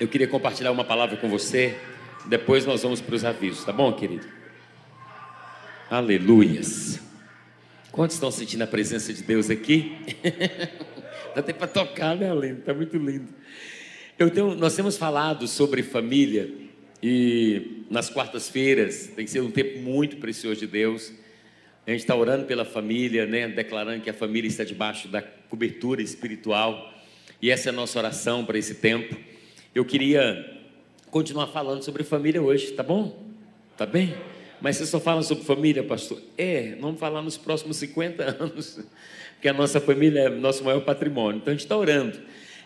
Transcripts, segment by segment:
Eu queria compartilhar uma palavra com você. Depois nós vamos para os avisos, tá bom, querido? Aleluias. Quantos estão sentindo a presença de Deus aqui? Dá até para tocar, né, Alene? Está muito lindo. Eu tenho, nós temos falado sobre família e nas quartas-feiras tem sido um tempo muito precioso de Deus. A gente está orando pela família, né? declarando que a família está debaixo da cobertura espiritual. E essa é a nossa oração para esse tempo. Eu queria continuar falando sobre família hoje, tá bom? Tá bem? Mas você só fala sobre família, pastor? É, vamos falar nos próximos 50 anos, porque a nossa família é nosso maior patrimônio. Então a gente está orando.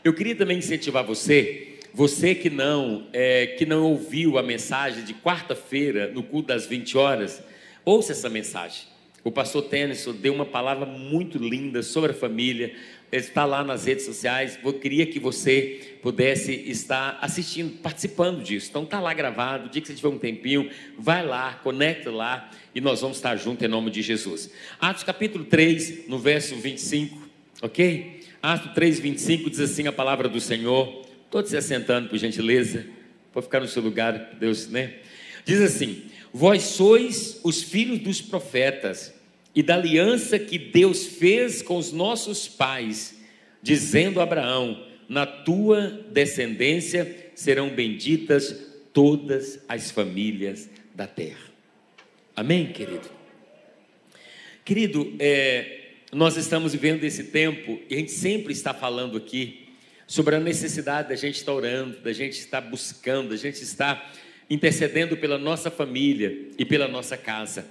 Eu queria também incentivar você, você que não, é, que não ouviu a mensagem de quarta-feira no culto das 20 horas, ouça essa mensagem. O pastor Tennyson deu uma palavra muito linda sobre a família, está lá nas redes sociais. Eu queria que você pudesse estar assistindo, participando disso. Então está lá gravado. O dia que você tiver um tempinho, vai lá, conecta lá e nós vamos estar juntos em nome de Jesus. Atos capítulo 3, no verso 25, ok? Atos 3, 25 diz assim a palavra do Senhor. Todos se assentando, por gentileza. Pode ficar no seu lugar, Deus, né? Diz assim: Vós sois os filhos dos profetas e da aliança que Deus fez com os nossos pais, dizendo a Abraão: Na tua descendência serão benditas todas as famílias da terra. Amém, querido? Querido, é, nós estamos vivendo esse tempo e a gente sempre está falando aqui sobre a necessidade da gente estar orando, da gente estar buscando, da gente estar intercedendo pela nossa família e pela nossa casa.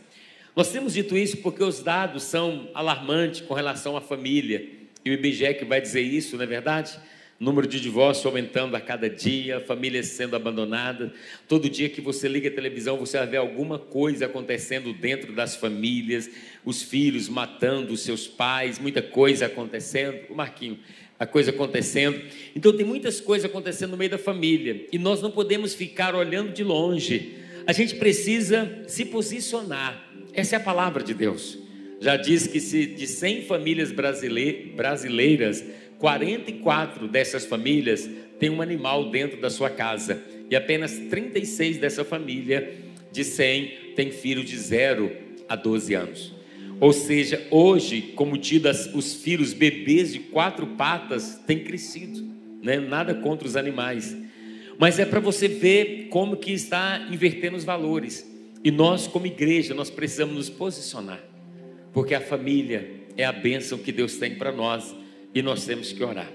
Nós temos dito isso porque os dados são alarmantes com relação à família. E o IBGE vai dizer isso, não é verdade? Número de divórcios aumentando a cada dia, famílias sendo abandonadas. Todo dia que você liga a televisão, você vai ver alguma coisa acontecendo dentro das famílias, os filhos matando os seus pais, muita coisa acontecendo. O Marquinho, a coisa acontecendo. Então tem muitas coisas acontecendo no meio da família e nós não podemos ficar olhando de longe. A gente precisa se posicionar essa é a palavra de Deus. Já diz que se de 100 famílias brasileiras, 44 dessas famílias têm um animal dentro da sua casa e apenas 36 dessa família de 100 têm filho de 0 a 12 anos. Ou seja, hoje, como tidas os filhos bebês de quatro patas têm crescido, né? Nada contra os animais, mas é para você ver como que está invertendo os valores. E nós, como igreja, nós precisamos nos posicionar, porque a família é a bênção que Deus tem para nós e nós temos que orar.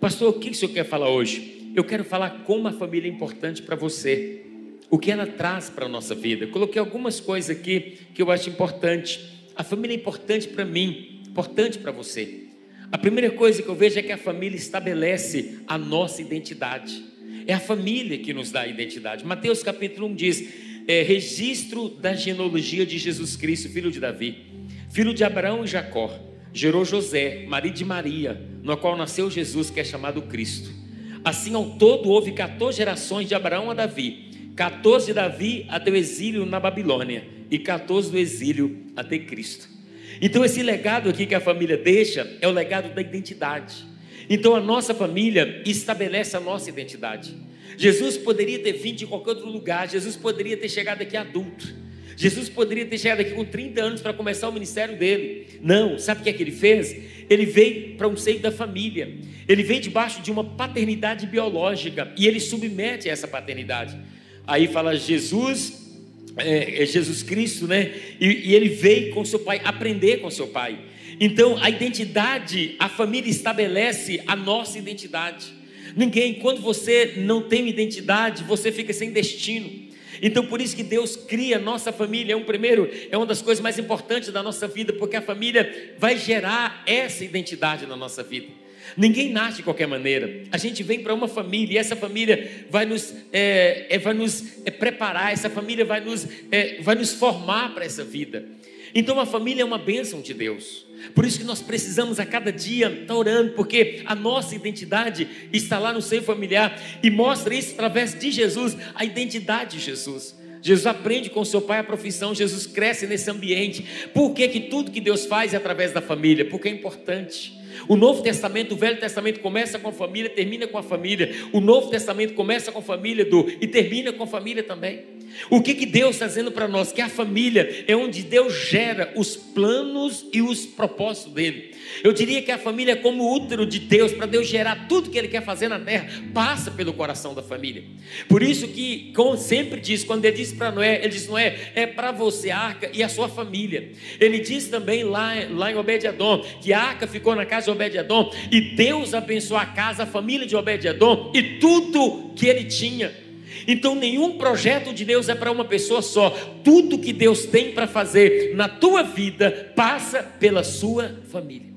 Pastor, o que o senhor quer falar hoje? Eu quero falar como a família é importante para você, o que ela traz para a nossa vida. coloquei algumas coisas aqui que eu acho importante. A família é importante para mim, importante para você. A primeira coisa que eu vejo é que a família estabelece a nossa identidade. É a família que nos dá a identidade. Mateus capítulo 1 diz: é, registro da genealogia de Jesus Cristo, filho de Davi, filho de Abraão e Jacó, gerou José, marido de Maria, no qual nasceu Jesus, que é chamado Cristo. Assim, ao todo, houve 14 gerações de Abraão a Davi, 14 de Davi até o exílio na Babilônia, e 14 do exílio até Cristo. Então, esse legado aqui que a família deixa é o legado da identidade. Então, a nossa família estabelece a nossa identidade. Jesus poderia ter vindo de qualquer outro lugar, Jesus poderia ter chegado aqui adulto. Jesus poderia ter chegado aqui com 30 anos para começar o ministério dele. Não, sabe o que é que ele fez? Ele veio para um seio da família. Ele vem debaixo de uma paternidade biológica e ele submete a essa paternidade. Aí fala Jesus, é, é Jesus Cristo, né? E, e ele veio com seu pai aprender com seu pai. Então a identidade, a família estabelece a nossa identidade. Ninguém, quando você não tem identidade, você fica sem destino. Então, por isso que Deus cria nossa família. É um primeiro, é uma das coisas mais importantes da nossa vida, porque a família vai gerar essa identidade na nossa vida. Ninguém nasce de qualquer maneira. A gente vem para uma família e essa família vai nos, é, é, vai nos é, preparar, essa família vai nos, é, vai nos formar para essa vida. Então a família é uma bênção de Deus. Por isso que nós precisamos a cada dia estar orando, porque a nossa identidade está lá no seio familiar e mostra isso através de Jesus, a identidade de Jesus. Jesus aprende com seu pai a profissão, Jesus cresce nesse ambiente. Por que, que tudo que Deus faz é através da família? Porque é importante. O Novo Testamento, o Velho Testamento começa com a família, termina com a família. O Novo Testamento começa com a família do e termina com a família também. O que, que Deus está dizendo para nós? Que a família é onde Deus gera os planos e os propósitos dele. Eu diria que a família é como o útero de Deus, para Deus gerar tudo que Ele quer fazer na terra, passa pelo coração da família. Por isso que, como sempre diz, quando Ele disse para Noé, Ele disse, Noé, é para você a arca e a sua família. Ele diz também lá, lá em Obed-Edom, que a arca ficou na casa de Obed-Edom, e Deus abençoou a casa, a família de Obed-Edom, e tudo que ele tinha. Então, nenhum projeto de Deus é para uma pessoa só. Tudo que Deus tem para fazer na tua vida passa pela sua família.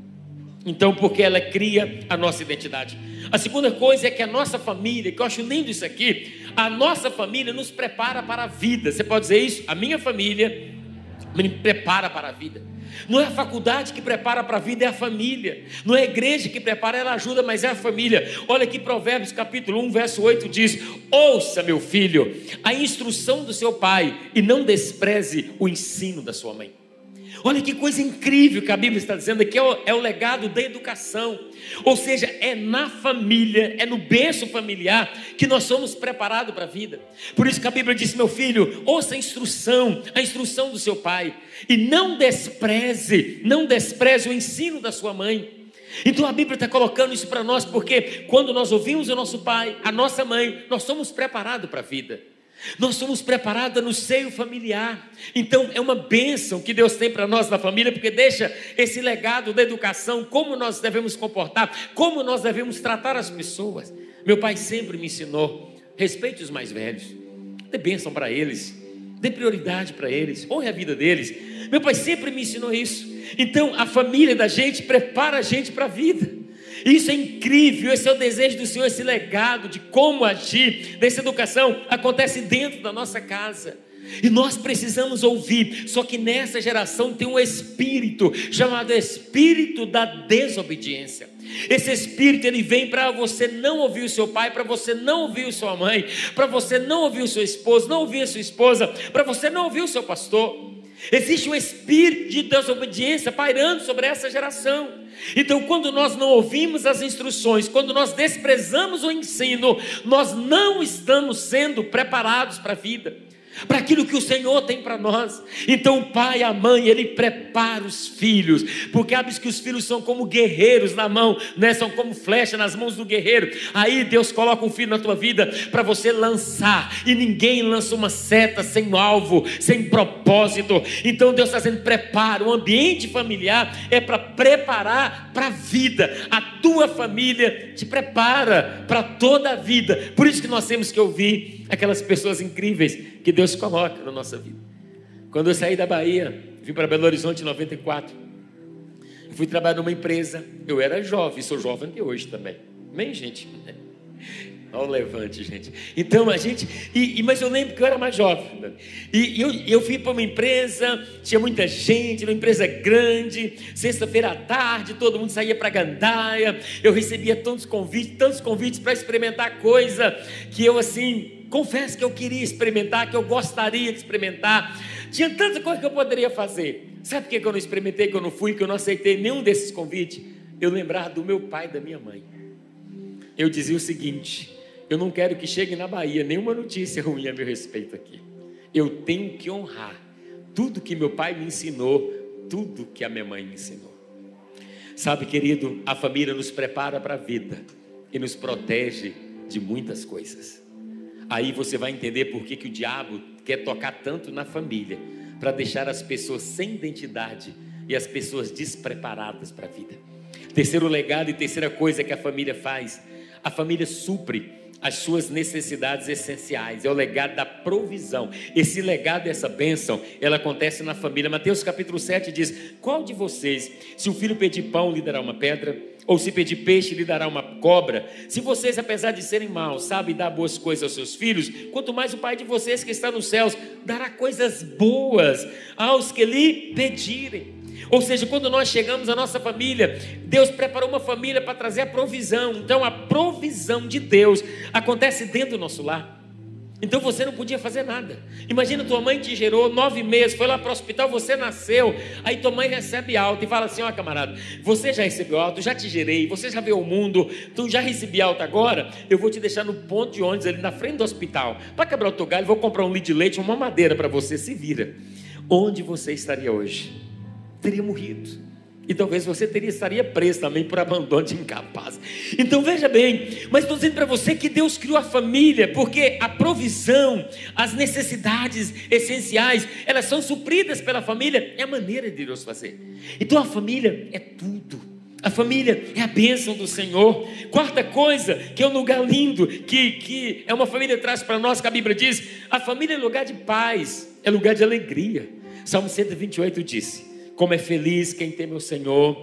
Então, porque ela cria a nossa identidade. A segunda coisa é que a nossa família, que eu acho lindo isso aqui, a nossa família nos prepara para a vida. Você pode dizer isso? A minha família me prepara para a vida. Não é a faculdade que prepara para a vida, é a família. Não é a igreja que prepara, ela ajuda, mas é a família. Olha aqui Provérbios capítulo 1, verso 8 diz: Ouça, meu filho, a instrução do seu pai e não despreze o ensino da sua mãe. Olha que coisa incrível que a Bíblia está dizendo aqui, é o, é o legado da educação. Ou seja, é na família, é no berço familiar que nós somos preparados para a vida. Por isso que a Bíblia diz: meu filho, ouça a instrução, a instrução do seu pai, e não despreze, não despreze o ensino da sua mãe. Então a Bíblia está colocando isso para nós, porque quando nós ouvimos o nosso pai, a nossa mãe, nós somos preparados para a vida. Nós somos preparados no seio familiar. Então é uma bênção que Deus tem para nós na família, porque deixa esse legado da educação, como nós devemos comportar, como nós devemos tratar as pessoas. Meu pai sempre me ensinou: respeite os mais velhos, dê bênção para eles, dê prioridade para eles, honre a vida deles. Meu pai sempre me ensinou isso. Então a família da gente prepara a gente para a vida. Isso é incrível, esse é o desejo do Senhor, esse legado de como agir, dessa educação acontece dentro da nossa casa. E nós precisamos ouvir, só que nessa geração tem um espírito chamado espírito da desobediência. Esse espírito ele vem para você não ouvir o seu pai, para você não ouvir a sua mãe, para você não ouvir o seu esposo, não ouvir a sua esposa, para você não ouvir o seu pastor. Existe um espírito de desobediência pairando sobre essa geração. Então, quando nós não ouvimos as instruções, quando nós desprezamos o ensino, nós não estamos sendo preparados para a vida para aquilo que o Senhor tem para nós. Então o pai, a mãe, ele prepara os filhos, porque sabe que os filhos são como guerreiros na mão, né? São como flecha nas mãos do guerreiro. Aí Deus coloca um filho na tua vida para você lançar, e ninguém lança uma seta sem alvo, sem propósito. Então Deus está dizendo: prepara. O ambiente familiar é para preparar para a vida. A tua família te prepara para toda a vida. Por isso que nós temos que ouvir aquelas pessoas incríveis que Deus coloca na nossa vida. Quando eu saí da Bahia, vim para Belo Horizonte em 94, eu fui trabalhar numa empresa. Eu era jovem, sou jovem até hoje também. Amém, gente? Olha o levante, gente. Então a gente. E, e, mas eu lembro que eu era mais jovem. Né? E eu, eu fui para uma empresa, tinha muita gente, uma empresa grande. Sexta-feira à tarde, todo mundo saía para Gandaia. Eu recebia tantos convites, tantos convites para experimentar coisa que eu assim confesso que eu queria experimentar, que eu gostaria de experimentar. Tinha tanta coisa que eu poderia fazer. Sabe por que eu não experimentei, que eu não fui, que eu não aceitei nenhum desses convites? Eu lembrava do meu pai e da minha mãe. Eu dizia o seguinte: eu não quero que chegue na Bahia nenhuma notícia ruim a meu respeito aqui. Eu tenho que honrar tudo que meu pai me ensinou, tudo que a minha mãe me ensinou. Sabe, querido, a família nos prepara para a vida e nos protege de muitas coisas. Aí você vai entender por que, que o diabo quer tocar tanto na família, para deixar as pessoas sem identidade e as pessoas despreparadas para a vida. Terceiro legado e terceira coisa que a família faz: a família supre as suas necessidades essenciais, é o legado da provisão. Esse legado, essa bênção, ela acontece na família. Mateus capítulo 7 diz: Qual de vocês, se o filho pedir pão, lhe dará uma pedra? Ou se pedir peixe, lhe dará uma cobra. Se vocês, apesar de serem maus, sabem dar boas coisas aos seus filhos, quanto mais o Pai de vocês que está nos céus dará coisas boas aos que lhe pedirem. Ou seja, quando nós chegamos à nossa família, Deus preparou uma família para trazer a provisão. Então, a provisão de Deus acontece dentro do nosso lar. Então você não podia fazer nada. Imagina tua mãe te gerou nove meses, foi lá para o hospital, você nasceu, aí tua mãe recebe alta e fala assim: ó camarada, você já recebeu alta, já te gerei, você já viu o mundo, tu já recebi alta agora, eu vou te deixar no ponto de ônibus ali na frente do hospital. Para quebrar o teu galho, vou comprar um litro de leite, uma madeira para você, se vira. Onde você estaria hoje? teria morrido. E talvez você teria, estaria preso também por abandono de incapaz. Então veja bem, mas estou dizendo para você que Deus criou a família, porque a provisão, as necessidades essenciais, elas são supridas pela família, é a maneira de Deus fazer. Então a família é tudo. A família é a bênção do Senhor. Quarta coisa, que é um lugar lindo, que, que é uma família traz para nós, que a Bíblia diz: a família é lugar de paz, é lugar de alegria. Salmo 128 disse: como é feliz quem teme o Senhor,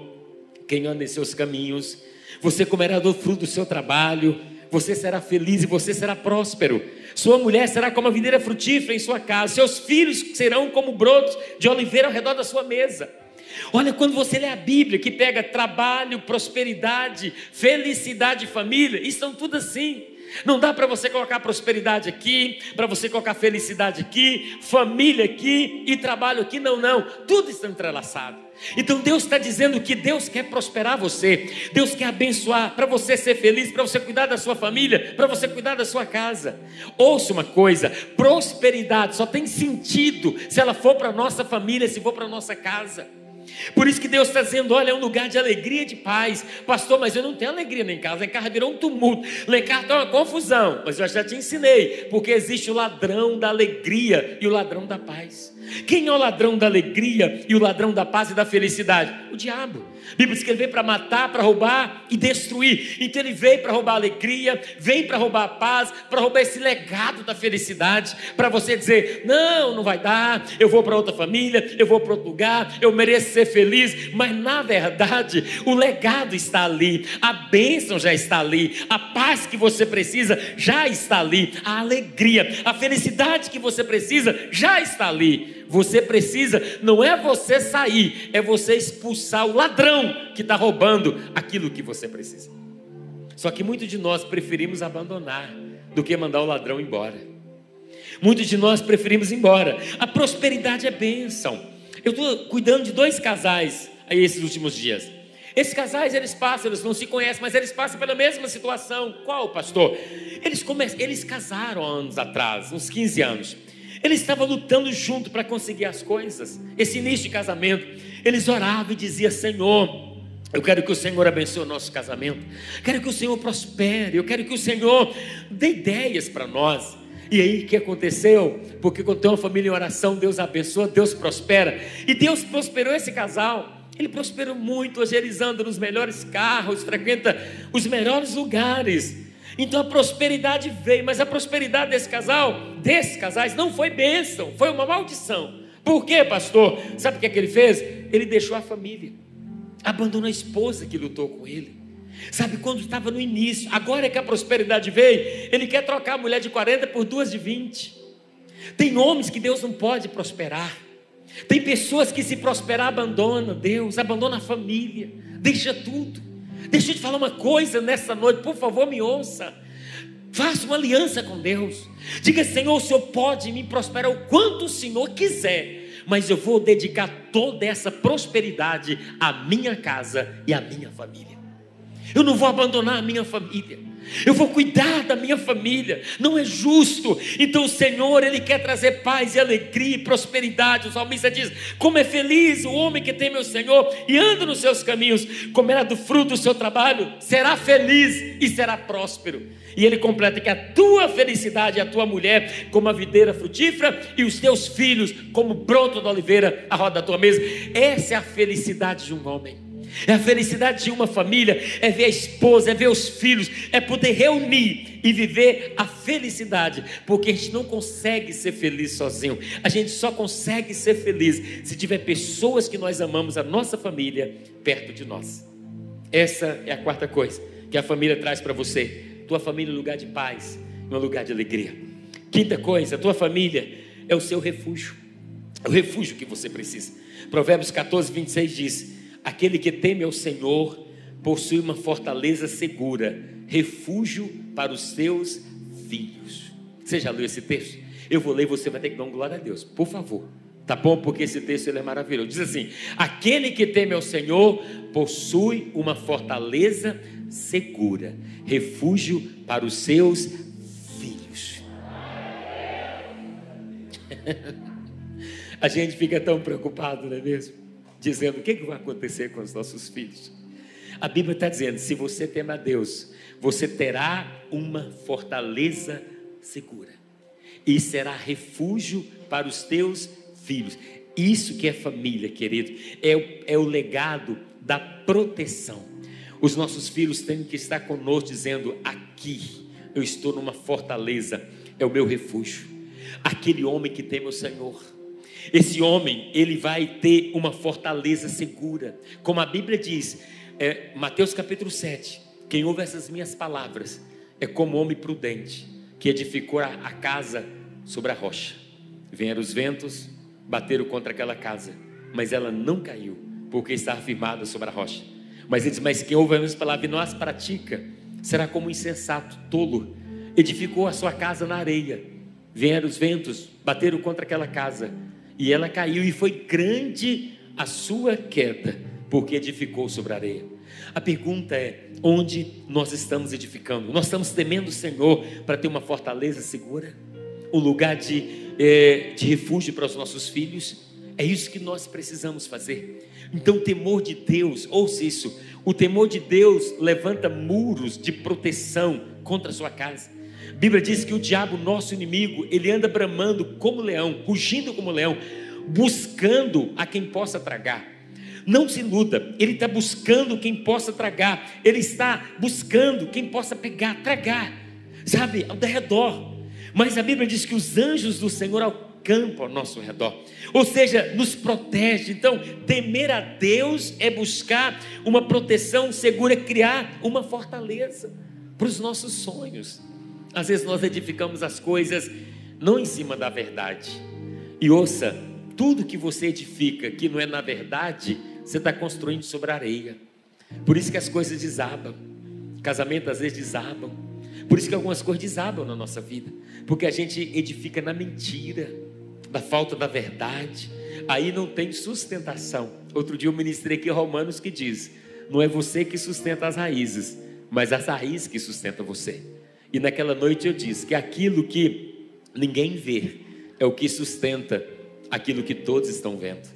quem anda em seus caminhos. Você comerá do fruto do seu trabalho, você será feliz e você será próspero. Sua mulher será como a videira frutífera em sua casa, seus filhos serão como brotos de oliveira ao redor da sua mesa. Olha, quando você lê a Bíblia, que pega trabalho, prosperidade, felicidade e família, estão tudo assim. Não dá para você colocar prosperidade aqui, para você colocar felicidade aqui, família aqui e trabalho aqui. Não, não. Tudo está entrelaçado. Então Deus está dizendo que Deus quer prosperar você, Deus quer abençoar, para você ser feliz, para você cuidar da sua família, para você cuidar da sua casa. Ouça uma coisa: prosperidade só tem sentido se ela for para nossa família, se for para nossa casa. Por isso que Deus está dizendo: olha, é um lugar de alegria e de paz. Pastor, mas eu não tenho alegria nem em casa. Em casa virou um tumulto. Em casa está uma confusão. Mas eu já te ensinei. Porque existe o ladrão da alegria e o ladrão da paz. Quem é o ladrão da alegria e o ladrão da paz e da felicidade? O diabo. A Bíblia diz que ele veio para matar, para roubar e destruir. Então ele veio para roubar a alegria, vem para roubar a paz, para roubar esse legado da felicidade, para você dizer: não, não vai dar, eu vou para outra família, eu vou para outro lugar, eu mereço ser feliz. Mas na verdade, o legado está ali, a bênção já está ali, a paz que você precisa já está ali, a alegria, a felicidade que você precisa já está ali. Você precisa, não é você sair, é você expulsar o ladrão que está roubando aquilo que você precisa. Só que muitos de nós preferimos abandonar do que mandar o ladrão embora. Muitos de nós preferimos ir embora. A prosperidade é bênção. Eu estou cuidando de dois casais aí esses últimos dias. Esses casais, eles passam, eles não se conhecem, mas eles passam pela mesma situação. Qual, pastor? Eles, come... eles casaram anos atrás, uns 15 anos. Eles estavam lutando junto para conseguir as coisas. Esse início de casamento, eles oravam e diziam: Senhor, eu quero que o Senhor abençoe o nosso casamento. Quero que o Senhor prospere. Eu quero que o Senhor dê ideias para nós. E aí o que aconteceu? Porque quando tem uma família em oração, Deus abençoa, Deus prospera. E Deus prosperou esse casal. Ele prosperou muito, hoje eles andam nos melhores carros, frequenta os melhores lugares. Então a prosperidade veio, mas a prosperidade desse casal, desses casais, não foi bênção, foi uma maldição. Por quê, pastor? Sabe o que, é que ele fez? Ele deixou a família, abandonou a esposa que lutou com ele. Sabe quando estava no início, agora é que a prosperidade veio, ele quer trocar a mulher de 40 por duas de 20. Tem homens que Deus não pode prosperar. Tem pessoas que se prosperar abandonam Deus, abandonam a família, deixa tudo. Deixa eu te falar uma coisa nessa noite, por favor, me ouça. Faça uma aliança com Deus. Diga, Senhor, o Senhor pode me prosperar o quanto o Senhor quiser, mas eu vou dedicar toda essa prosperidade à minha casa e à minha família. Eu não vou abandonar a minha família. Eu vou cuidar da minha família. Não é justo. Então o Senhor, Ele quer trazer paz e alegria e prosperidade. O salmista diz: Como é feliz o homem que tem meu Senhor e anda nos seus caminhos, comerá do fruto do seu trabalho, será feliz e será próspero. E ele completa que a tua felicidade é a tua mulher como a videira frutífera e os teus filhos como broto da oliveira à roda da tua mesa. Essa é a felicidade de um homem. É a felicidade de uma família, é ver a esposa, é ver os filhos, é poder reunir e viver a felicidade, porque a gente não consegue ser feliz sozinho, a gente só consegue ser feliz se tiver pessoas que nós amamos, a nossa família, perto de nós. Essa é a quarta coisa que a família traz para você. Tua família é um lugar de paz, é um lugar de alegria. Quinta coisa, tua família é o seu refúgio. É o refúgio que você precisa. Provérbios 14, 26 diz: Aquele que teme ao Senhor possui uma fortaleza segura, refúgio para os seus filhos. Você já leu esse texto? Eu vou ler e você vai ter que dar um glória a Deus, por favor. Tá bom? Porque esse texto ele é maravilhoso. Diz assim: Aquele que teme ao Senhor possui uma fortaleza segura, refúgio para os seus filhos. A gente fica tão preocupado, não é mesmo? Dizendo o que, que vai acontecer com os nossos filhos. A Bíblia está dizendo: se você teme a Deus, você terá uma fortaleza segura e será refúgio para os teus filhos. Isso que é família, querido, é, é o legado da proteção. Os nossos filhos têm que estar conosco dizendo: aqui eu estou numa fortaleza, é o meu refúgio. Aquele homem que teme o Senhor. Esse homem, ele vai ter uma fortaleza segura. Como a Bíblia diz, é, Mateus capítulo 7, quem ouve essas minhas palavras é como homem prudente que edificou a, a casa sobre a rocha. Vieram os ventos, bateram contra aquela casa, mas ela não caiu, porque estava firmada sobre a rocha. Mas ele diz: Mas quem ouve as minhas palavras e não as pratica, será como um insensato, tolo, edificou a sua casa na areia. Vieram os ventos, bateram contra aquela casa, e ela caiu, e foi grande a sua queda, porque edificou sobre a areia. A pergunta é: onde nós estamos edificando? Nós estamos temendo o Senhor para ter uma fortaleza segura? Um lugar de, é, de refúgio para os nossos filhos? É isso que nós precisamos fazer. Então, o temor de Deus, ouça isso: o temor de Deus levanta muros de proteção contra a sua casa. A Bíblia diz que o diabo, nosso inimigo, ele anda bramando como leão, rugindo como leão, buscando a quem possa tragar. Não se iluda, ele está buscando quem possa tragar, ele está buscando quem possa pegar, tragar, sabe, ao redor. Mas a Bíblia diz que os anjos do Senhor acampam ao nosso redor, ou seja, nos protege. Então, temer a Deus é buscar uma proteção segura, é criar uma fortaleza para os nossos sonhos. Às vezes nós edificamos as coisas não em cima da verdade. E ouça, tudo que você edifica que não é na verdade, você está construindo sobre areia. Por isso que as coisas desabam. Casamento às vezes desabam. Por isso que algumas coisas desabam na nossa vida. Porque a gente edifica na mentira, na falta da verdade. Aí não tem sustentação. Outro dia eu ministrei aqui Romanos que diz: não é você que sustenta as raízes, mas as raízes que sustentam você. E naquela noite eu disse que aquilo que ninguém vê é o que sustenta aquilo que todos estão vendo.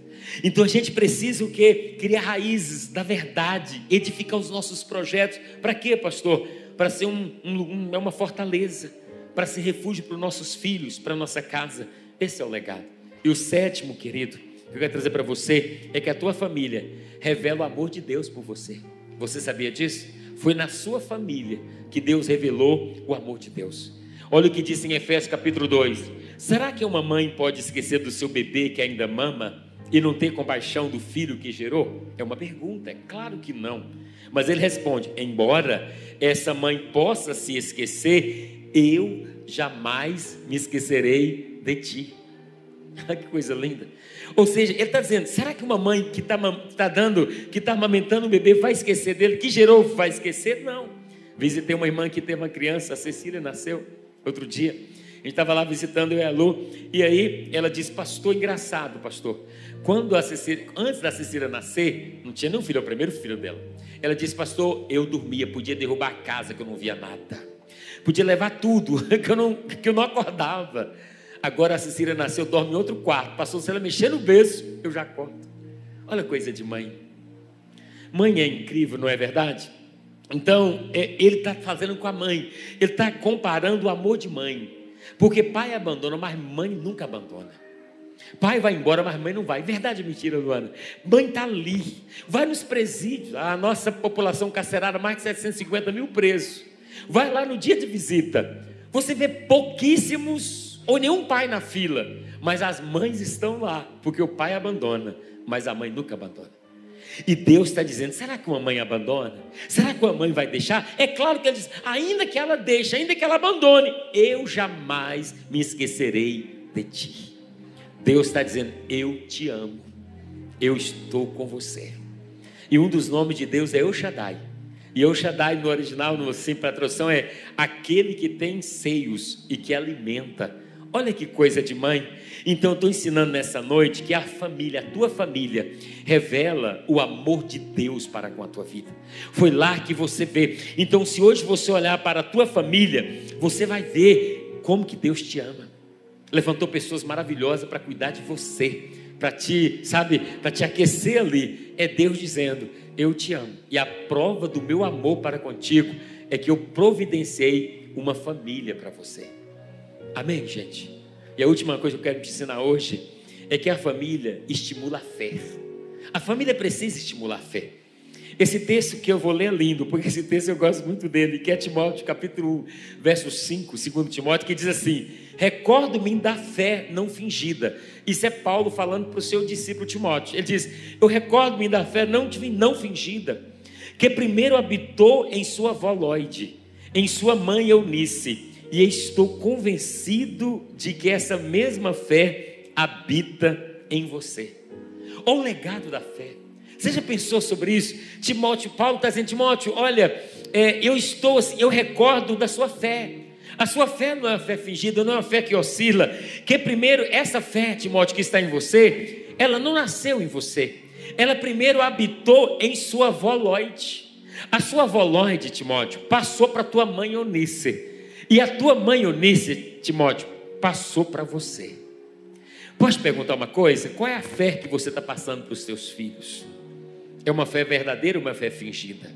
Então a gente precisa o quê? Criar raízes da verdade, edificar os nossos projetos. Para quê, pastor? Para ser um, um, uma fortaleza, para ser refúgio para os nossos filhos, para a nossa casa. Esse é o legado. E o sétimo, querido, que eu quero trazer para você é que a tua família revela o amor de Deus por você. Você sabia disso? Foi na sua família que Deus revelou o amor de Deus. Olha o que diz em Efésios capítulo 2: Será que uma mãe pode esquecer do seu bebê que ainda mama? e não ter compaixão do filho que gerou? É uma pergunta, é claro que não. Mas ele responde: embora essa mãe possa se esquecer, eu jamais me esquecerei de ti. que coisa linda. Ou seja, ele está dizendo: será que uma mãe que está tá dando, que está amamentando o bebê, vai esquecer dele? Que gerou, vai esquecer? Não. Visitei uma irmã que teve uma criança, a Cecília nasceu outro dia. A gente estava lá visitando eu e a Lu, e aí ela disse: Pastor, engraçado, pastor. Quando a Cecília, antes da Cecília nascer, não tinha nenhum filho, é o primeiro filho dela. Ela disse, pastor, eu dormia, podia derrubar a casa que eu não via nada. Podia levar tudo, que eu não, que eu não acordava. Agora a Cecília nasceu, dorme em outro quarto. Passou se ela mexer no berço, eu já acordo. Olha coisa de mãe. Mãe é incrível, não é verdade? Então, é, ele está fazendo com a mãe. Ele está comparando o amor de mãe. Porque pai abandona, mas mãe nunca abandona. Pai vai embora, mas mãe não vai. Verdade mentira, Luana? Mãe está ali. Vai nos presídios. A nossa população carcerária, mais de 750 mil presos. Vai lá no dia de visita. Você vê pouquíssimos ou nenhum pai na fila. Mas as mães estão lá, porque o pai abandona, mas a mãe nunca abandona. E Deus está dizendo: será que uma mãe abandona? Será que uma mãe vai deixar? É claro que ele diz: ainda que ela deixe, ainda que ela abandone, eu jamais me esquecerei de ti. Deus está dizendo: eu te amo, eu estou com você. E um dos nomes de Deus é Shaddai. E Shaddai no original, no simples para tradução, é aquele que tem seios e que alimenta. Olha que coisa de mãe. Então, estou ensinando nessa noite que a família, a tua família, revela o amor de Deus para com a tua vida. Foi lá que você vê. Então, se hoje você olhar para a tua família, você vai ver como que Deus te ama. Levantou pessoas maravilhosas para cuidar de você, para te, sabe, para te aquecer ali. É Deus dizendo: Eu te amo. E a prova do meu amor para contigo é que eu providenciei uma família para você. Amém, gente? E a última coisa que eu quero te ensinar hoje é que a família estimula a fé. A família precisa estimular a fé. Esse texto que eu vou ler é lindo, porque esse texto eu gosto muito dele, que é Timóteo, capítulo 1, verso 5, segundo Timóteo, que diz assim: Recordo-me da fé não fingida. Isso é Paulo falando para o seu discípulo Timóteo. Ele diz: Eu recordo-me da fé não, não fingida, que primeiro habitou em sua Lloyd, em sua mãe Eunice e estou convencido de que essa mesma fé habita em você. Olha o legado da fé. Você já pensou sobre isso? Timóteo, Paulo está dizendo, Timóteo, olha, é, eu estou assim, eu recordo da sua fé. A sua fé não é uma fé fingida, não é uma fé que oscila. Que primeiro, essa fé, Timóteo, que está em você, ela não nasceu em você. Ela primeiro habitou em sua Lloyd. A sua Lloyd, Timóteo, passou para tua mãe Eunice. E a tua mãe Eunice, Timóteo, passou para você. Posso perguntar uma coisa? Qual é a fé que você está passando para os seus filhos? É uma fé verdadeira ou uma fé fingida?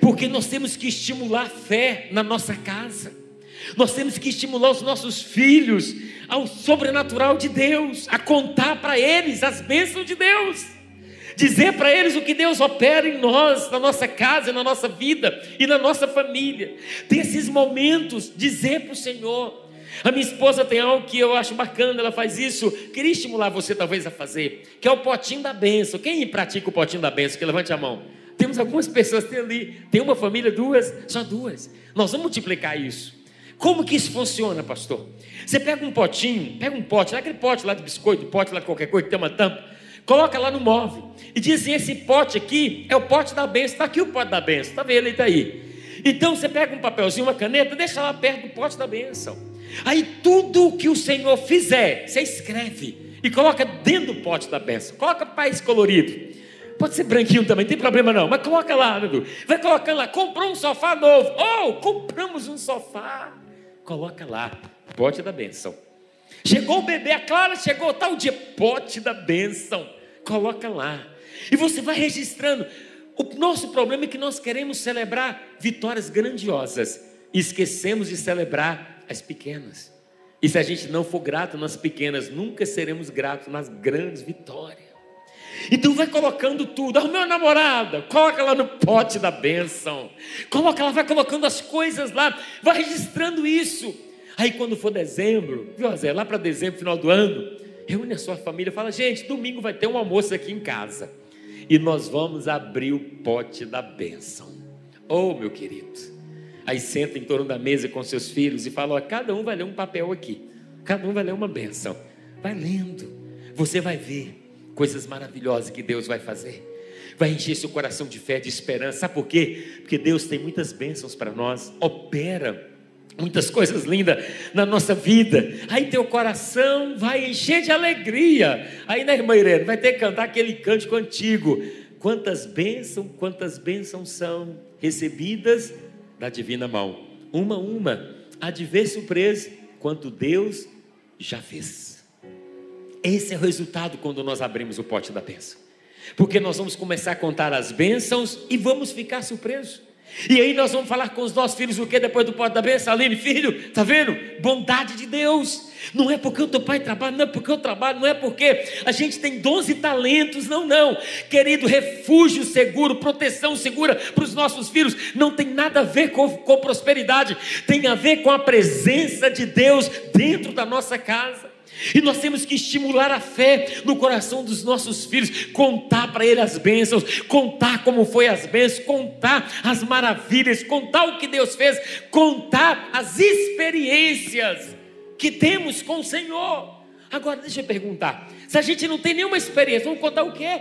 Porque nós temos que estimular a fé na nossa casa. Nós temos que estimular os nossos filhos ao sobrenatural de Deus, a contar para eles as bênçãos de Deus dizer para eles o que Deus opera em nós, na nossa casa, na nossa vida e na nossa família. Ter esses momentos, dizer para o Senhor. A minha esposa tem algo que eu acho bacana, ela faz isso. Queria estimular você talvez a fazer, que é o potinho da benção. Quem pratica o potinho da benção? Que levante a mão. Temos algumas pessoas tem ali, tem uma família, duas, só duas. Nós vamos multiplicar isso. Como que isso funciona, pastor? Você pega um potinho, pega um pote, aquele pote lá de biscoito, pote lá de qualquer coisa que tem uma tampa. Coloca lá no móvel. E diz esse pote aqui é o pote da benção. Está aqui o pote da benção. Está vendo? Ele está aí. Então você pega um papelzinho, uma caneta, deixa lá perto do pote da benção. Aí tudo que o Senhor fizer, você escreve e coloca dentro do pote da benção. Coloca país colorido. Pode ser branquinho também, não tem problema não. Mas coloca lá. Vai colocando lá. Comprou um sofá novo. Oh, compramos um sofá. Coloca lá. Pote da benção. Chegou o bebê, a Clara chegou tal dia, pote da bênção, coloca lá. E você vai registrando. O nosso problema é que nós queremos celebrar vitórias grandiosas e esquecemos de celebrar as pequenas. E se a gente não for grato nas pequenas, nunca seremos gratos nas grandes vitórias. Então vai colocando tudo. Arrumei uma namorada, coloca lá no pote da bênção. Coloca lá, vai colocando as coisas lá, vai registrando isso. Aí quando for dezembro, viu, Zé, lá para dezembro, final do ano, reúne a sua família, fala, gente, domingo vai ter um almoço aqui em casa. E nós vamos abrir o pote da bênção. Oh, meu querido. Aí senta em torno da mesa com seus filhos e fala: ó, cada um vai ler um papel aqui. Cada um vai ler uma bênção. Vai lendo. Você vai ver coisas maravilhosas que Deus vai fazer. Vai encher seu coração de fé, de esperança. Sabe por quê? Porque Deus tem muitas bênçãos para nós. Opera muitas coisas lindas na nossa vida. Aí teu coração vai encher de alegria. Aí, né, irmã Irene, vai ter que cantar aquele cântico antigo. Quantas bênçãos, quantas bênçãos são recebidas da divina mão. Uma a uma, há de ver surpresa quanto Deus já fez. Esse é o resultado quando nós abrimos o pote da bênção. Porque nós vamos começar a contar as bênçãos e vamos ficar surpresos. E aí nós vamos falar com os nossos filhos o que depois do porta da benção? Aline, filho, tá vendo? Bondade de Deus. Não é porque o teu pai trabalha, não é porque eu trabalho, não é porque a gente tem 12 talentos, não, não. Querido, refúgio seguro, proteção segura para os nossos filhos, não tem nada a ver com, com prosperidade, tem a ver com a presença de Deus dentro da nossa casa. E nós temos que estimular a fé no coração dos nossos filhos, contar para eles as bênçãos, contar como foi as bênçãos, contar as maravilhas, contar o que Deus fez, contar as experiências que temos com o Senhor. Agora deixa eu perguntar: se a gente não tem nenhuma experiência, vamos contar o quê?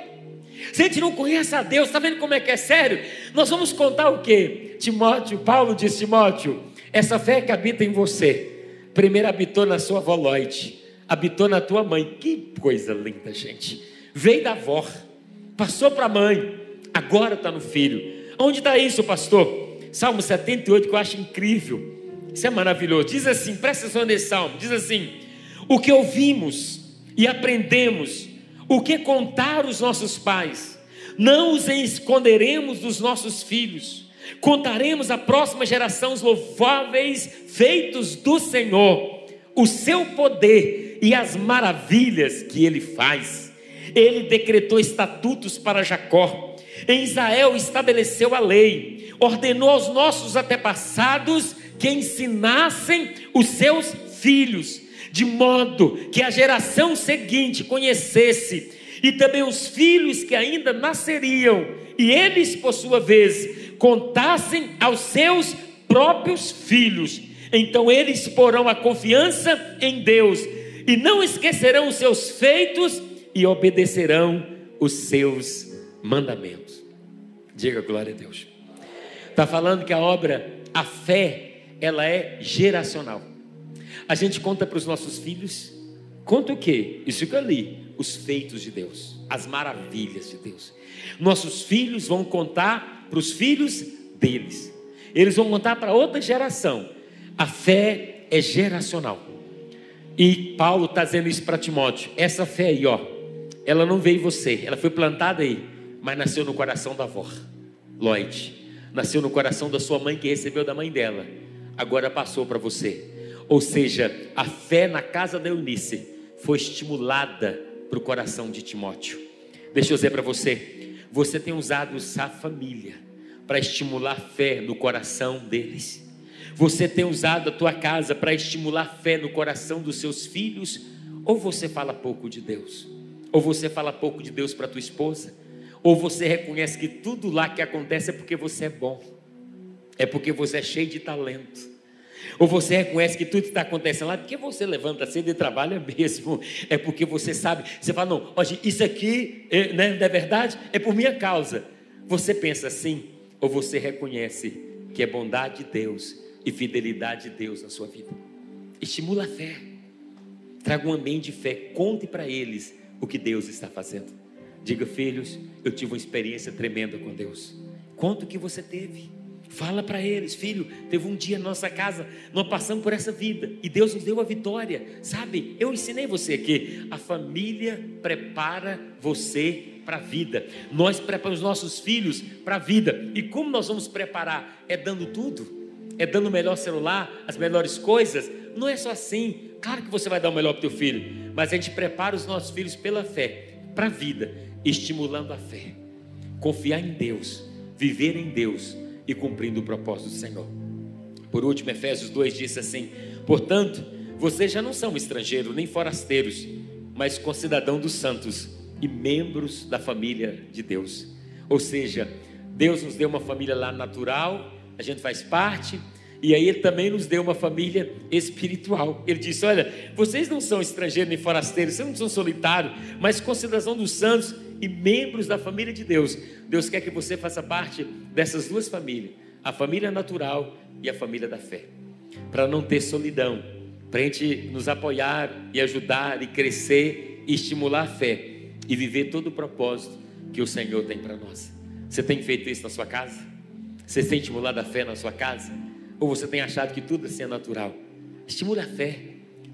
Se a gente não conhece a Deus, está vendo como é que é sério? Nós vamos contar o quê? Timóteo, Paulo diz: Timóteo, essa fé que habita em você, primeiro habitou na sua Lloyd habitou na tua mãe. Que coisa linda, gente. Veio da avó, passou para a mãe, agora está no filho. Onde está isso, pastor? Salmo 78, que eu acho incrível. Isso é maravilhoso. Diz assim, presta atenção nesse salmo. Diz assim: O que ouvimos e aprendemos, o que contar os nossos pais, não os esconderemos dos nossos filhos. Contaremos à próxima geração os louváveis feitos do Senhor, o seu poder e as maravilhas que ele faz. Ele decretou estatutos para Jacó. Em Israel estabeleceu a lei, ordenou aos nossos antepassados que ensinassem os seus filhos, de modo que a geração seguinte conhecesse, e também os filhos que ainda nasceriam, e eles, por sua vez, contassem aos seus próprios filhos. Então eles porão a confiança em Deus e não esquecerão os seus feitos e obedecerão os seus mandamentos. Diga glória a Deus. Está falando que a obra, a fé, ela é geracional. A gente conta para os nossos filhos, conta o quê? Isso que eu li, os feitos de Deus, as maravilhas de Deus. Nossos filhos vão contar para os filhos deles. Eles vão contar para outra geração. A fé é geracional. E Paulo está dizendo isso para Timóteo. Essa fé aí, ó, ela não veio você, ela foi plantada aí, mas nasceu no coração da avó, Lloyd. Nasceu no coração da sua mãe que recebeu da mãe dela. Agora passou para você. Ou seja, a fé na casa da Eunice foi estimulada para o coração de Timóteo. Deixa eu dizer para você, você tem usado essa família para estimular fé no coração deles. Você tem usado a tua casa para estimular fé no coração dos seus filhos? Ou você fala pouco de Deus? Ou você fala pouco de Deus para tua esposa? Ou você reconhece que tudo lá que acontece é porque você é bom? É porque você é cheio de talento? Ou você reconhece que tudo que está acontecendo lá, porque você levanta cedo e trabalha mesmo, é porque você sabe, você fala, não, hoje isso aqui é, né, não é verdade? É por minha causa. Você pensa assim, ou você reconhece que é bondade de Deus e fidelidade de Deus na sua vida. Estimula a fé. Traga um ambiente de fé. Conte para eles o que Deus está fazendo. Diga, filhos, eu tive uma experiência tremenda com Deus. Conta o que você teve. Fala para eles, filho, teve um dia na nossa casa, nós passamos por essa vida e Deus nos deu a vitória. Sabe, eu ensinei você aqui, a família prepara você para a vida. Nós preparamos os nossos filhos para a vida. E como nós vamos preparar? É dando tudo é dando o melhor celular, as melhores coisas. Não é só assim. Claro que você vai dar o melhor para o teu filho, mas a gente prepara os nossos filhos pela fé, para a vida, estimulando a fé. Confiar em Deus, viver em Deus e cumprindo o propósito do Senhor. Por último, Efésios 2 diz assim: Portanto, vocês já não são estrangeiros nem forasteiros, mas concidadão dos santos e membros da família de Deus. Ou seja, Deus nos deu uma família lá natural a gente faz parte, e aí ele também nos deu uma família espiritual. Ele disse: Olha, vocês não são estrangeiros nem forasteiros, vocês não são solitários, mas consideração dos santos e membros da família de Deus. Deus quer que você faça parte dessas duas famílias, a família natural e a família da fé, para não ter solidão, para a gente nos apoiar e ajudar e crescer e estimular a fé e viver todo o propósito que o Senhor tem para nós. Você tem feito isso na sua casa? Você tem estimulado a fé na sua casa? Ou você tem achado que tudo assim é natural? Estimule a fé.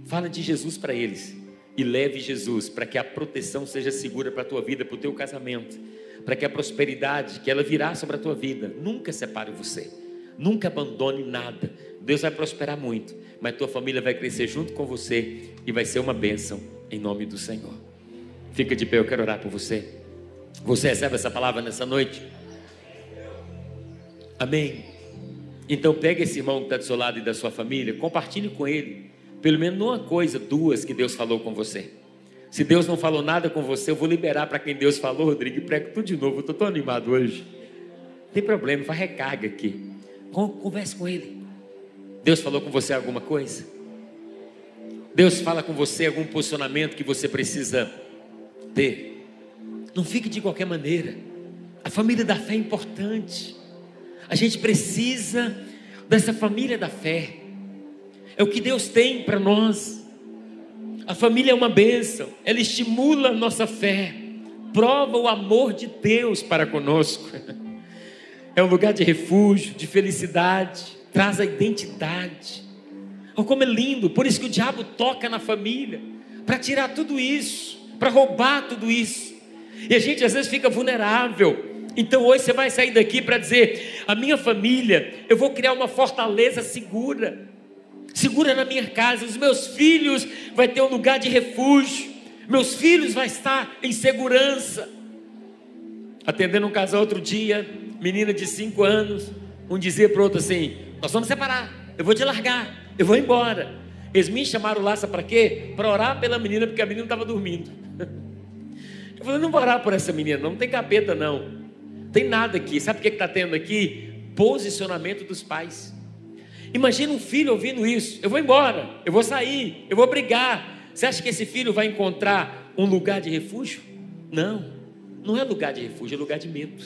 Fala de Jesus para eles. E leve Jesus para que a proteção seja segura para a tua vida, para o teu casamento. Para que a prosperidade, que ela virá sobre a tua vida, nunca separe você. Nunca abandone nada. Deus vai prosperar muito, mas tua família vai crescer junto com você e vai ser uma bênção em nome do Senhor. Fica de pé, eu quero orar por você. Você recebe essa palavra nessa noite? Amém? Então pegue esse irmão que está do seu lado e da sua família, compartilhe com ele. pelo menos uma coisa, duas que Deus falou com você. Se Deus não falou nada com você, eu vou liberar para quem Deus falou, Rodrigo, e prego tudo de novo. Eu estou tão animado hoje. Não tem problema, faz recarga aqui. Converse com Ele. Deus falou com você alguma coisa? Deus fala com você algum posicionamento que você precisa ter? Não fique de qualquer maneira. A família da fé é importante. A gente precisa dessa família da fé. É o que Deus tem para nós. A família é uma bênção, ela estimula a nossa fé, prova o amor de Deus para conosco. É um lugar de refúgio, de felicidade, traz a identidade. Oh, como é lindo, por isso que o diabo toca na família, para tirar tudo isso, para roubar tudo isso. E a gente às vezes fica vulnerável. Então hoje você vai sair daqui para dizer: a minha família, eu vou criar uma fortaleza segura segura na minha casa, os meus filhos vai ter um lugar de refúgio, meus filhos vai estar em segurança. Atendendo um casal outro dia, menina de 5 anos, um dizia para o outro assim: Nós vamos separar, eu vou te largar, eu vou embora. Eles me chamaram lá, para quê? Para orar pela menina, porque a menina estava dormindo. Eu falei: Não vou orar por essa menina, não, não tem capeta não. Tem nada aqui. Sabe o que está tendo aqui? Posicionamento dos pais. Imagina um filho ouvindo isso: eu vou embora, eu vou sair, eu vou brigar. Você acha que esse filho vai encontrar um lugar de refúgio? Não, não é lugar de refúgio, é lugar de medo.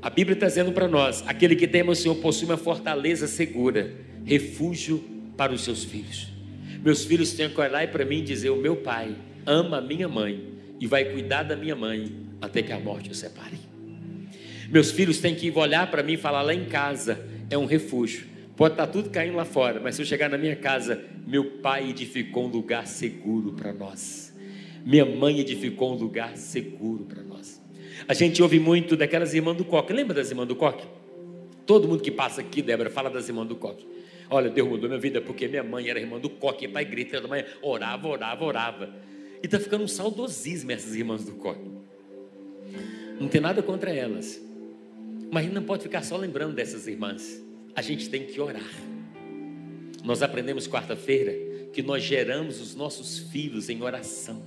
A Bíblia está dizendo para nós: aquele que teme o Senhor possui uma fortaleza segura, refúgio para os seus filhos. Meus filhos têm que olhar para mim e dizer: O meu pai ama a minha mãe e vai cuidar da minha mãe até que a morte os separe. Meus filhos têm que olhar para mim e falar: lá em casa é um refúgio Pode estar tudo caindo lá fora, mas se eu chegar na minha casa, meu pai edificou um lugar seguro para nós. Minha mãe edificou um lugar seguro para nós. A gente ouve muito daquelas irmãs do coque. Lembra das irmãs do coque? Todo mundo que passa aqui, Débora, fala das irmãs do coque. Olha, Deus mudou minha vida porque minha mãe era irmã do coque, ia para a igreja da manhã, orava, orava, orava. E está ficando um saudosismo essas irmãs do coque. Não tem nada contra elas. Mas não pode ficar só lembrando dessas irmãs a gente tem que orar. Nós aprendemos quarta-feira que nós geramos os nossos filhos em oração.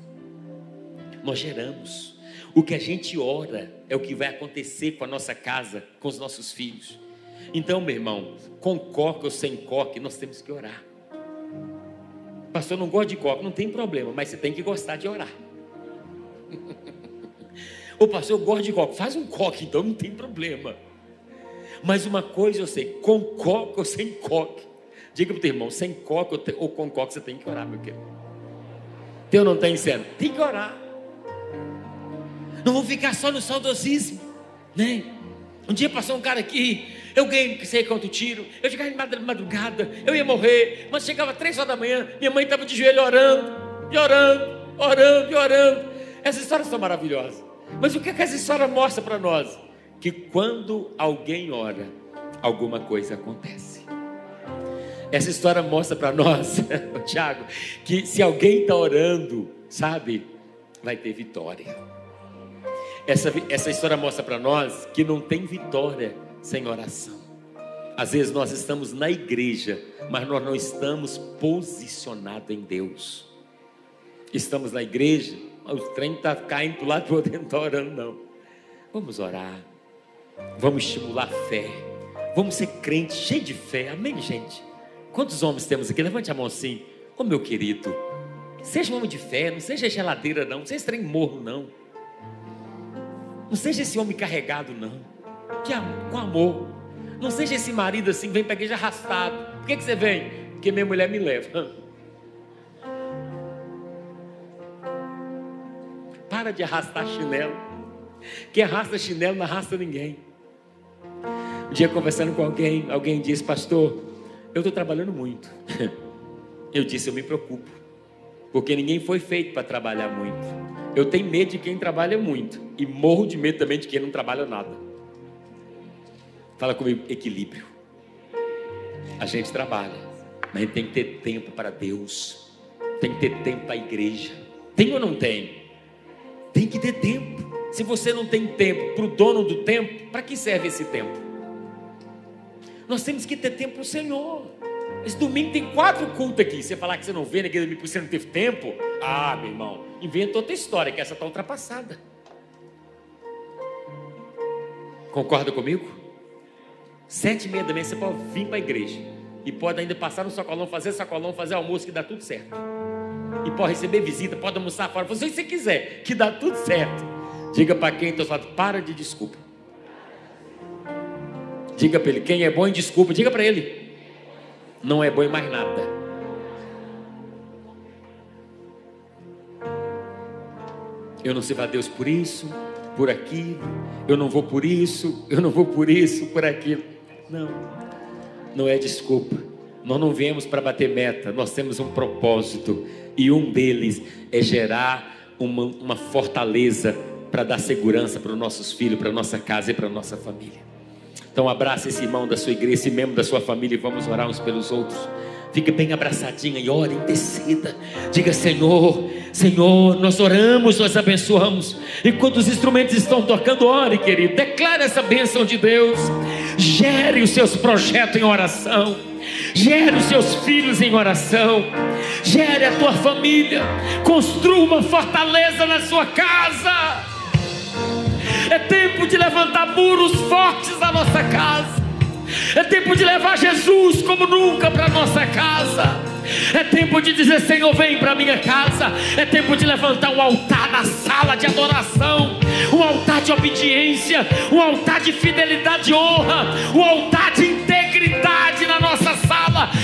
Nós geramos. O que a gente ora é o que vai acontecer com a nossa casa, com os nossos filhos. Então, meu irmão, com coque ou sem coque, nós temos que orar. Pastor, não gosta de coque, não tem problema, mas você tem que gostar de orar. Ô pastor, eu gosto de coque, faz um coque, então não tem problema. Mas uma coisa eu sei, com coque ou sem coque. Diga para o teu irmão, sem coque ou com coque você tem que orar, meu querido. Teu não tem sendo? Tem que orar. Não vou ficar só no saudosismo, né? Um dia passou um cara aqui, eu ganhei sei quanto tiro, eu chegava de madrugada, eu ia morrer, mas chegava três horas da manhã, minha mãe estava de joelho orando, e orando, orando, e orando. Essas histórias são maravilhosas. Mas o que, é que essa história mostra para nós? que quando alguém ora, alguma coisa acontece. Essa história mostra para nós, Tiago, que se alguém está orando, sabe, vai ter vitória. Essa, essa história mostra para nós que não tem vitória sem oração. Às vezes nós estamos na igreja, mas nós não estamos posicionados em Deus. Estamos na igreja, o trem está caindo para o lado do outro, não está orando, não. Vamos orar. Vamos estimular a fé. Vamos ser crentes, cheios de fé. Amém, gente? Quantos homens temos aqui? Levante a mão assim. Ô meu querido, seja um homem de fé, não seja geladeira, não, não seja trem morro, não. Não seja esse homem carregado, não. Que com amor. Não seja esse marido assim, vem para igreja arrastado. Por que, que você vem? Porque minha mulher me leva. Para de arrastar chinelo. Quem arrasta chinelo não arrasta ninguém. Um dia conversando com alguém, alguém disse, pastor, eu estou trabalhando muito. Eu disse, eu me preocupo, porque ninguém foi feito para trabalhar muito. Eu tenho medo de quem trabalha muito e morro de medo também de quem não trabalha nada. Fala comigo, equilíbrio. A gente trabalha, mas a gente tem que ter tempo para Deus, tem que ter tempo para a igreja. Tem ou não tem? Tem que ter tempo. Se você não tem tempo para o dono do tempo, para que serve esse tempo? Nós temos que ter tempo para o Senhor. Esse domingo tem quatro cultos aqui. Você falar que você não vê domingo porque você não teve tempo? Ah, meu irmão, inventa outra história, que essa está ultrapassada. Concorda comigo? Sete e meia da manhã você pode vir para a igreja. E pode ainda passar no sacolão, fazer sacolão, fazer almoço, que dá tudo certo. E pode receber visita, pode almoçar fora, fazer o que você quiser, que dá tudo certo. Diga para quem está falando, para de desculpa. Diga para ele, quem é bom em desculpa, diga para ele. Não é bom em mais nada. Eu não sirvo a Deus por isso, por aquilo, eu não vou por isso, eu não vou por isso, por aquilo. Não, não é desculpa. Nós não viemos para bater meta, nós temos um propósito, e um deles é gerar uma, uma fortaleza para dar segurança para os nossos filhos, para nossa casa e para nossa família. Então abraça esse irmão da sua igreja, esse membro da sua família e vamos orar uns pelos outros. Fique bem abraçadinha e ore, interceda. Diga, Senhor, Senhor, nós oramos, nós abençoamos. Enquanto os instrumentos estão tocando, ore, querido. Declare essa bênção de Deus. Gere os seus projetos em oração. Gere os seus filhos em oração. Gere a tua família. Construa uma fortaleza na sua casa. É tempo de levantar muros fortes na nossa casa. É tempo de levar Jesus como nunca para nossa casa. É tempo de dizer: Senhor, vem para minha casa. É tempo de levantar um altar na sala de adoração, um altar de obediência, um altar de fidelidade e honra, um altar de integridade na nossa sala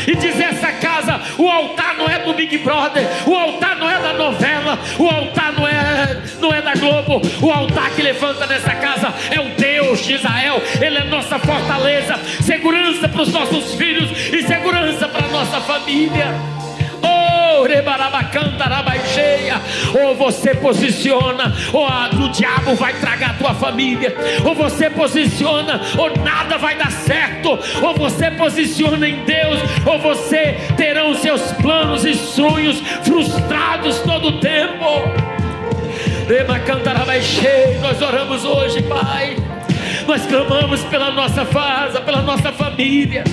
e dizer: essa casa, o altar não é do Big Brother, o altar não é da novela, o altar não é, não é da Globo, o altar que levanta nessa casa é o Deus de Israel, Ele é nossa fortaleza, segurança para os nossos filhos e segurança para a nossa família. Ou você posiciona, ou a, o diabo vai tragar a tua família. Ou você posiciona, ou nada vai dar certo. Ou você posiciona em Deus, ou você terá os seus planos e sonhos frustrados todo o tempo. Nós oramos hoje, Pai. Nós clamamos pela nossa casa, pela nossa família.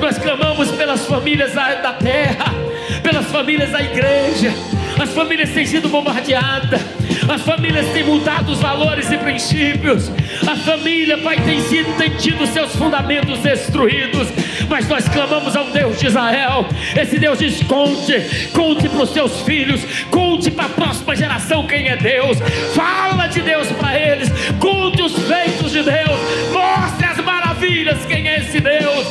Nós clamamos pelas famílias da terra pelas famílias da igreja. As famílias têm sido bombardeadas. As famílias têm mudado os valores e princípios. A família, Pai, tem, sido, tem tido seus fundamentos destruídos. Mas nós clamamos ao Deus de Israel. Esse Deus diz: conte, conte para os seus filhos, conte para a próxima geração quem é Deus. Fala de Deus para eles, conte os feitos de Deus, mostre as maravilhas quem é esse Deus.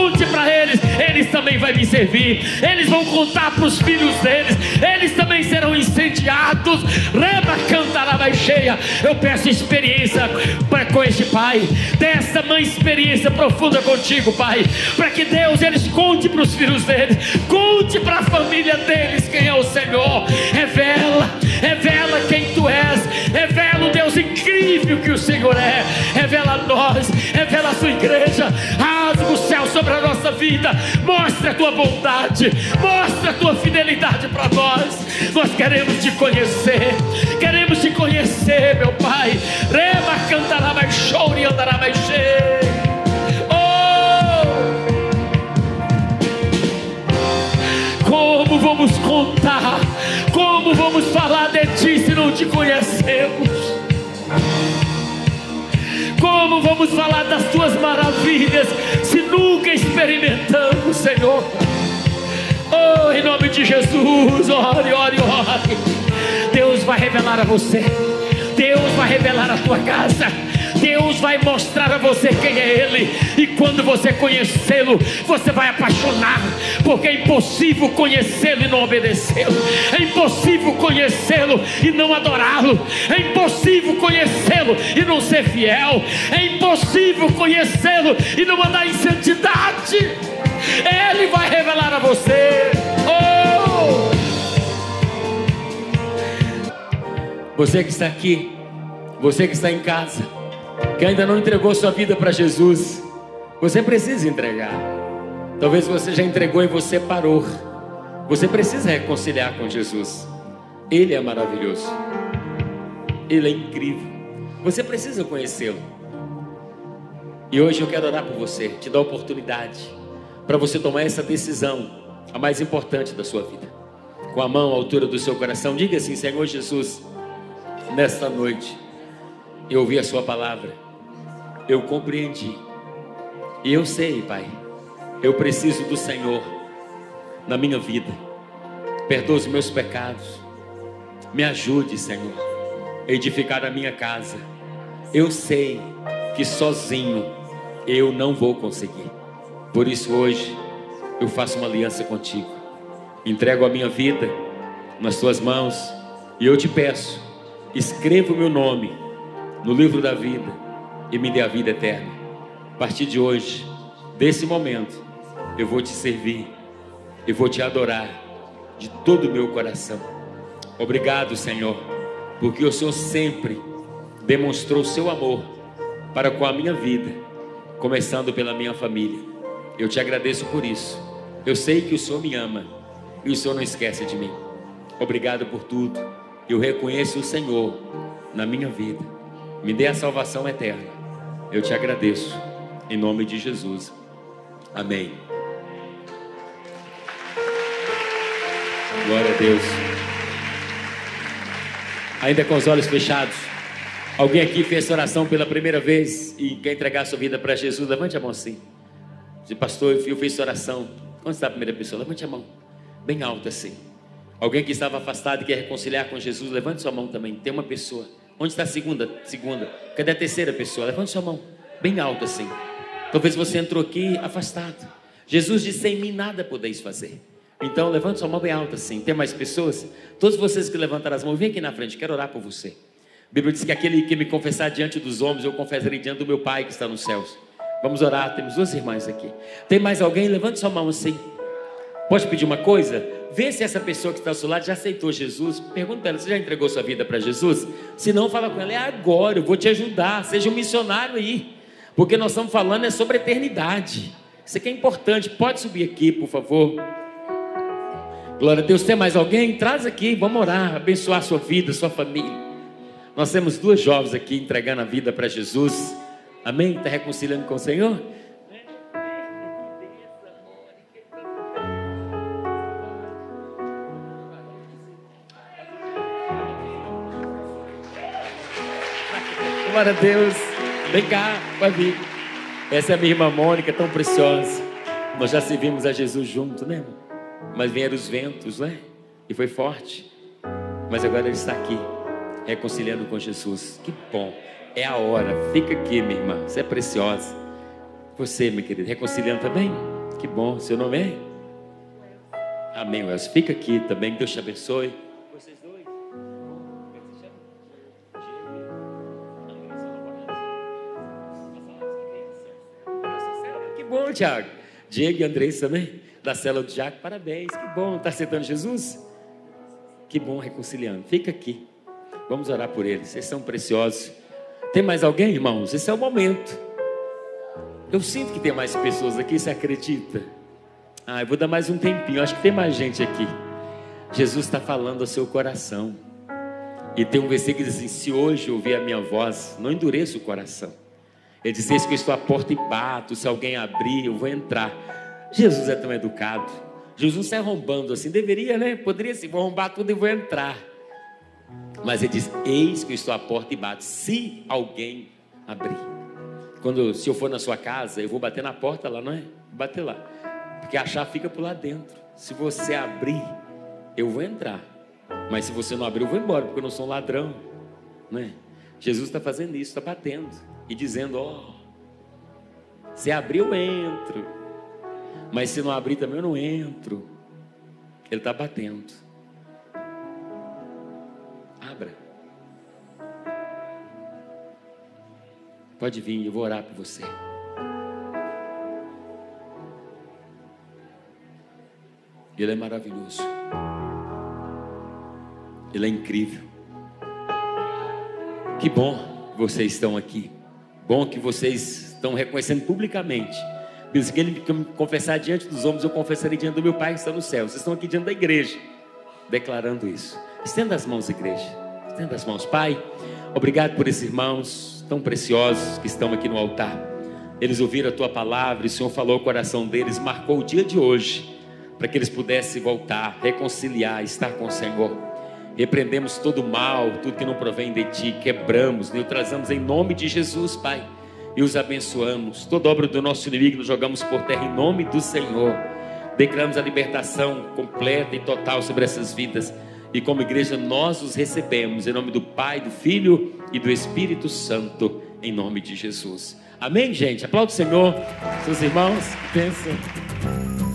Conte para eles, eles também vão me servir. Eles vão contar para os filhos deles, eles também serão incendiados. Reba cantará mais cheia. Eu peço experiência para com este Pai, dessa mãe experiência profunda contigo, Pai, para que Deus eles conte para os filhos deles, conte para a família deles quem é o Senhor. Revela, revela quem tu és, revela o Deus incrível que o Senhor é. Revela a nós, revela a sua igreja. Rasga o céu sobre a nossa vida. Mostra a tua bondade, mostra a tua fidelidade para nós. Nós queremos te conhecer, queremos te conhecer, meu Pai. Rema cantará mais show e andará mais cheio. Oh! Como vamos contar? Como vamos falar de ti se não te conhecemos? Como vamos falar das tuas maravilhas nunca experimentamos, Senhor? Oh, em nome de Jesus, ore, ore, ore. Deus vai revelar a você. Deus vai revelar a tua casa. Deus vai mostrar a você quem é Ele, e quando você conhecê-lo, você vai apaixonar, porque é impossível conhecê-lo e não obedecê-lo, é impossível conhecê-lo e não adorá-lo, é impossível conhecê-lo e não ser fiel, é impossível conhecê-lo e não andar em santidade. Ele vai revelar a você. Oh! Você que está aqui, você que está em casa, que ainda não entregou sua vida para Jesus, você precisa entregar. Talvez você já entregou e você parou. Você precisa reconciliar com Jesus. Ele é maravilhoso. Ele é incrível. Você precisa conhecê-lo. E hoje eu quero orar por você, te dar a oportunidade. para você tomar essa decisão, a mais importante da sua vida. Com a mão à altura do seu coração, diga assim: Senhor Jesus, nesta noite, eu ouvi a Sua palavra, eu compreendi, e eu sei, Pai, eu preciso do Senhor na minha vida. Perdoa os meus pecados, me ajude, Senhor, a edificar a minha casa. Eu sei que sozinho eu não vou conseguir. Por isso hoje eu faço uma aliança contigo. Entrego a minha vida nas tuas mãos e eu te peço, escreva o meu nome no livro da vida e me dê a vida eterna. A partir de hoje, desse momento, eu vou te servir, eu vou te adorar de todo o meu coração. Obrigado, Senhor, porque o Senhor sempre demonstrou seu amor para com a minha vida, começando pela minha família. Eu te agradeço por isso. Eu sei que o Senhor me ama e o Senhor não esquece de mim. Obrigado por tudo. Eu reconheço o Senhor na minha vida. Me dê a salvação eterna. Eu te agradeço. Em nome de Jesus. Amém. Glória a Deus. Ainda com os olhos fechados. Alguém aqui fez oração pela primeira vez e quer entregar sua vida para Jesus? Levante a mão assim. Diz, pastor, eu fiz oração. Onde está a primeira pessoa? Levante a mão. Bem alta assim. Alguém que estava afastado e quer reconciliar com Jesus, levante sua mão também. Tem uma pessoa. Onde está a segunda? Segunda. Cadê a terceira pessoa? Levante sua mão. Bem alta assim. Talvez você entrou aqui afastado. Jesus disse: Sem mim nada podeis fazer. Então, levante sua mão bem alta assim. Tem mais pessoas? Todos vocês que levantaram as mãos, vem aqui na frente, quero orar por você. A Bíblia diz que aquele que me confessar diante dos homens, eu confessarei diante do meu Pai que está nos céus. Vamos orar, temos duas irmãs aqui. Tem mais alguém? Levante sua mão assim. Pode pedir uma coisa? Vê se essa pessoa que está ao seu lado já aceitou Jesus. Pergunta ela: você já entregou sua vida para Jesus? Se não, fala com ela: é agora, eu vou te ajudar. Seja um missionário aí. Porque nós estamos falando é sobre eternidade. Isso aqui é importante. Pode subir aqui, por favor. Glória a Deus. Tem mais alguém? Traz aqui, vamos orar, abençoar a sua vida, a sua família. Nós temos duas jovens aqui entregando a vida para Jesus. Amém? Está reconciliando com o Senhor? Glória a Deus. Vem cá, vai vir. Essa é a minha irmã Mônica, tão preciosa. Nós já servimos a Jesus junto, né? Mas vieram os ventos, né? E foi forte. Mas agora ele está aqui, reconciliando com Jesus. Que bom. É a hora. Fica aqui, minha irmã. Você é preciosa. Você, minha querida, reconciliando também? Que bom. Seu nome é? Amém, Welson. Fica aqui também. Deus te abençoe. Bom, Tiago. Diego e Andrés também, da célula do Tiago. Parabéns. Que bom. Está aceitando Jesus? Que bom reconciliando. Fica aqui. Vamos orar por eles. Vocês são preciosos. Tem mais alguém, irmãos? Esse é o momento. Eu sinto que tem mais pessoas aqui, você acredita? Ah, eu vou dar mais um tempinho, acho que tem mais gente aqui. Jesus está falando ao seu coração. E tem um versículo que diz assim: Se hoje ouvir a minha voz, não endureça o coração. Ele diz: Eis que estou à porta e bato, se alguém abrir, eu vou entrar. Jesus é tão educado. Jesus não sai arrombando assim, deveria, né? Poderia ser, vou arrombar tudo e vou entrar. Mas ele diz: Eis que estou à porta e bato, se alguém abrir. Quando, se eu for na sua casa, eu vou bater na porta lá, não é? Vou bater lá. Porque a chave fica por lá dentro. Se você abrir, eu vou entrar. Mas se você não abrir, eu vou embora, porque eu não sou um ladrão. Não é? Jesus está fazendo isso, está batendo e dizendo: Ó, oh, se abrir, eu entro. Mas se não abrir também, eu não entro. Ele está batendo. Abra. Pode vir, eu vou orar por você. Ele é maravilhoso. Ele é incrível. Que bom que vocês estão aqui. Bom que vocês estão reconhecendo publicamente. Diz que ele me confessar diante dos homens, eu confessarei diante do meu Pai que está no céu. Vocês estão aqui diante da igreja, declarando isso. Estenda as mãos, igreja. Estenda as mãos, Pai. Obrigado por esses irmãos tão preciosos que estão aqui no altar. Eles ouviram a tua palavra e o Senhor falou o coração deles, marcou o dia de hoje, para que eles pudessem voltar, reconciliar, estar com o Senhor. Repreendemos todo mal, tudo que não provém de ti, quebramos, neutralizamos em nome de Jesus, Pai, e os abençoamos. Toda obra do nosso inimigo nos jogamos por terra em nome do Senhor. Declaramos a libertação completa e total sobre essas vidas. E como igreja, nós os recebemos em nome do Pai, do Filho e do Espírito Santo, em nome de Jesus. Amém, gente? Aplauda o Senhor, seus irmãos. Pensa.